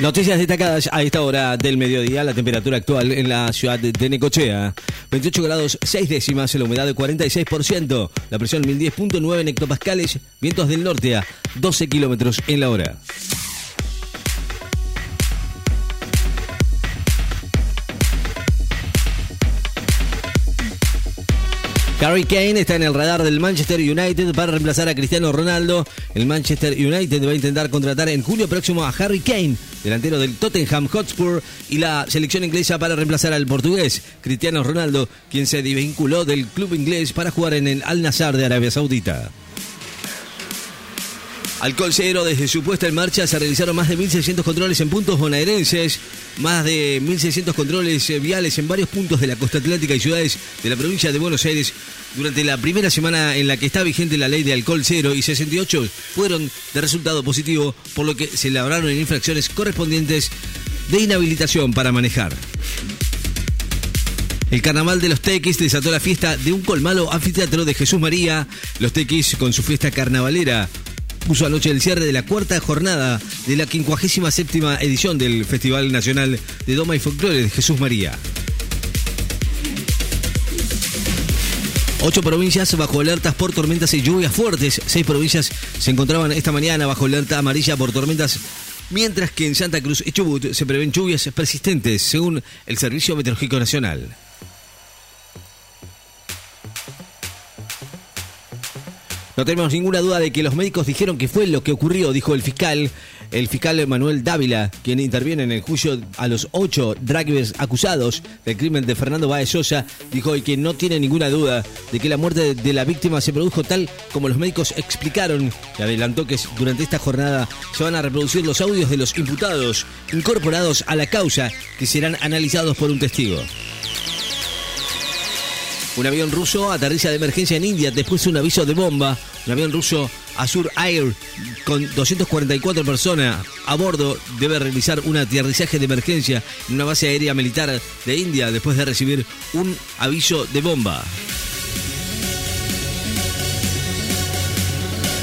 Noticias destacadas a esta hora del mediodía. La temperatura actual en la ciudad de Necochea. 28 grados 6 décimas, la humedad de 46%, la presión 1010.9 hectopascales, vientos del norte a 12 kilómetros en la hora. Harry Kane está en el radar del Manchester United para reemplazar a Cristiano Ronaldo. El Manchester United va a intentar contratar en julio próximo a Harry Kane, delantero del Tottenham Hotspur, y la selección inglesa para reemplazar al portugués Cristiano Ronaldo, quien se desvinculó del club inglés para jugar en el Al Nassr de Arabia Saudita. Alcohol cero, desde su puesta en marcha se realizaron más de 1.600 controles en puntos bonaerenses, más de 1.600 controles eh, viales en varios puntos de la costa atlántica y ciudades de la provincia de Buenos Aires durante la primera semana en la que está vigente la ley de alcohol cero y 68 fueron de resultado positivo, por lo que se elaboraron en infracciones correspondientes de inhabilitación para manejar. El carnaval de los Tequis desató la fiesta de un colmado anfiteatro de Jesús María. Los Tequis, con su fiesta carnavalera, puso anoche el cierre de la cuarta jornada de la 57 edición del Festival Nacional de Doma y Folclore de Jesús María. Ocho provincias bajo alertas por tormentas y lluvias fuertes. Seis provincias se encontraban esta mañana bajo alerta amarilla por tormentas, mientras que en Santa Cruz y Chubut se prevén lluvias persistentes, según el Servicio Meteorológico Nacional. No tenemos ninguna duda de que los médicos dijeron que fue lo que ocurrió, dijo el fiscal, el fiscal Manuel Dávila, quien interviene en el juicio a los ocho dragons acusados del crimen de Fernando Baez Sosa, dijo que no tiene ninguna duda de que la muerte de la víctima se produjo tal como los médicos explicaron y adelantó que durante esta jornada se van a reproducir los audios de los imputados incorporados a la causa que serán analizados por un testigo. Un avión ruso aterriza de emergencia en India después de un aviso de bomba. Un avión ruso Azur Air con 244 personas a bordo debe realizar un aterrizaje de emergencia en una base aérea militar de India después de recibir un aviso de bomba.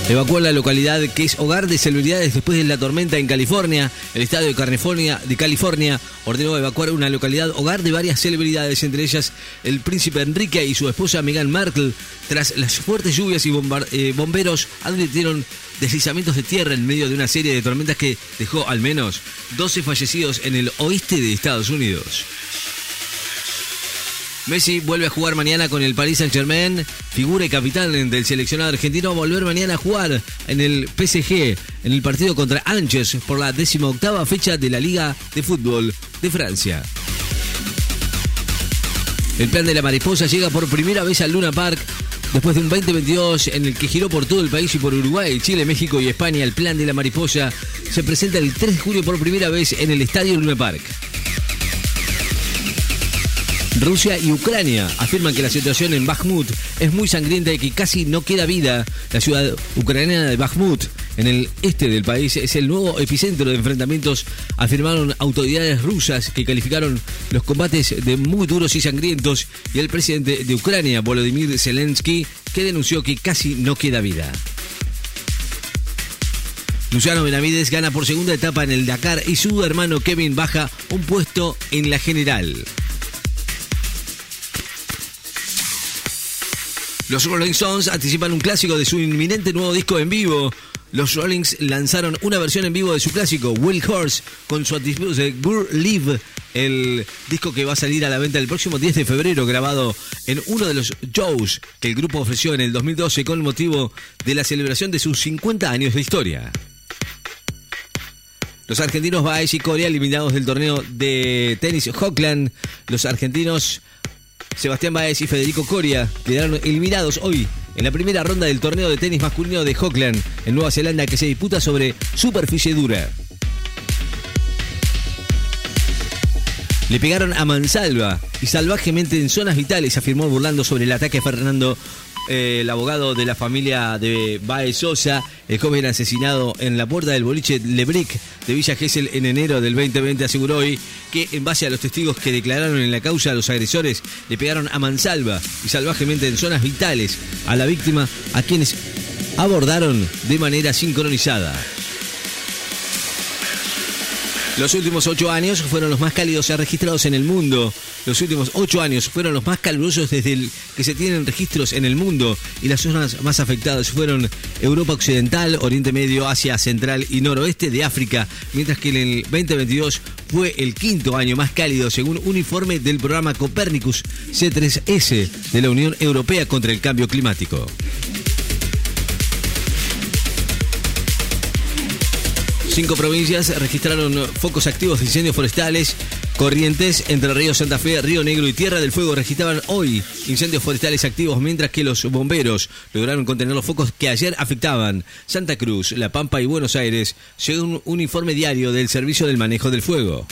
Evacuó la localidad que es hogar de celebridades después de la tormenta en California. El estado de California, de California ordenó evacuar una localidad hogar de varias celebridades, entre ellas el príncipe Enrique y su esposa Meghan Markle. Tras las fuertes lluvias y eh, bomberos advirtieron deslizamientos de tierra en medio de una serie de tormentas que dejó al menos 12 fallecidos en el oeste de Estados Unidos. Messi vuelve a jugar mañana con el Paris Saint Germain, figura y capitán del seleccionado argentino, a volver mañana a jugar en el PSG, en el partido contra Angers por la octava fecha de la Liga de Fútbol de Francia. El plan de la mariposa llega por primera vez al Luna Park Después de un 2022 en el que giró por todo el país y por Uruguay, Chile, México y España, el plan de la mariposa se presenta el 3 de julio por primera vez en el Estadio Luna Park. Rusia y Ucrania afirman que la situación en Bakhmut es muy sangrienta y que casi no queda vida. La ciudad ucraniana de Bakhmut, en el este del país, es el nuevo epicentro de enfrentamientos, afirmaron autoridades rusas que calificaron los combates de muy duros y sangrientos y el presidente de Ucrania, Volodymyr Zelensky, que denunció que casi no queda vida. Luciano Benavides gana por segunda etapa en el Dakar y su hermano Kevin baja un puesto en la general. Los Rolling Stones anticipan un clásico de su inminente nuevo disco en vivo. Los Rollings lanzaron una versión en vivo de su clásico, Will Horse, con su anticipo de Gur Live, el disco que va a salir a la venta el próximo 10 de febrero, grabado en uno de los shows que el grupo ofreció en el 2012 con motivo de la celebración de sus 50 años de historia. Los argentinos Baez y Corea eliminados del torneo de tenis Hockland. Los argentinos Sebastián Baez y Federico Coria quedaron eliminados hoy en la primera ronda del torneo de tenis masculino de Hockland en Nueva Zelanda que se disputa sobre superficie dura. Le pegaron a Mansalva y salvajemente en zonas vitales, afirmó burlando sobre el ataque Fernando eh, el abogado de la familia de Baez Sosa, el joven asesinado en la puerta del boliche Lebric de Villa Gesell en enero del 2020, aseguró hoy que en base a los testigos que declararon en la causa, los agresores le pegaron a mansalva y salvajemente en zonas vitales a la víctima, a quienes abordaron de manera sincronizada. Los últimos ocho años fueron los más cálidos registrados en el mundo. Los últimos ocho años fueron los más calurosos desde el que se tienen registros en el mundo. Y las zonas más afectadas fueron Europa Occidental, Oriente Medio, Asia Central y Noroeste de África. Mientras que en el 2022 fue el quinto año más cálido según un informe del programa Copernicus C3S de la Unión Europea contra el Cambio Climático. Cinco provincias registraron focos activos de incendios forestales. Corrientes, Entre Ríos, Santa Fe, Río Negro y Tierra del Fuego registraban hoy incendios forestales activos, mientras que los bomberos lograron contener los focos que ayer afectaban Santa Cruz, La Pampa y Buenos Aires, según un informe diario del Servicio del Manejo del Fuego.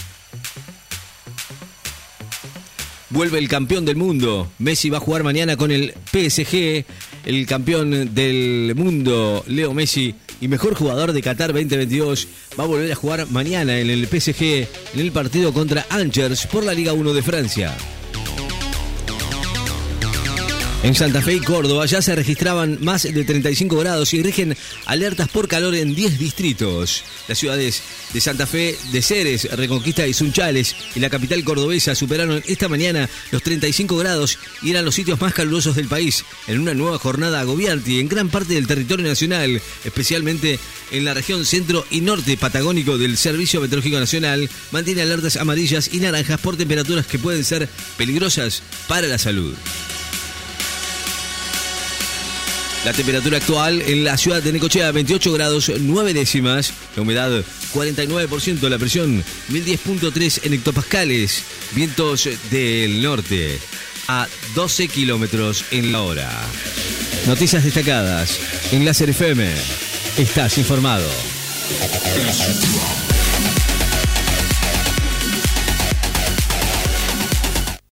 Vuelve el campeón del mundo. Messi va a jugar mañana con el PSG. El campeón del mundo, Leo Messi, y mejor jugador de Qatar 2022, va a volver a jugar mañana en el PSG en el partido contra Angers por la Liga 1 de Francia. En Santa Fe y Córdoba ya se registraban más de 35 grados y rigen alertas por calor en 10 distritos. Las ciudades de Santa Fe, de Ceres, Reconquista y Sunchales y la capital cordobesa superaron esta mañana los 35 grados y eran los sitios más calurosos del país en una nueva jornada agobiante en gran parte del territorio nacional, especialmente en la región centro y norte patagónico del Servicio Meteorológico Nacional, mantiene alertas amarillas y naranjas por temperaturas que pueden ser peligrosas para la salud. La temperatura actual en la ciudad de Necochea, 28 grados 9 décimas. La humedad, 49%. La presión, 1010.3 en hectopascales. Vientos del norte a 12 kilómetros en la hora. Noticias destacadas en Láser FM. Estás informado.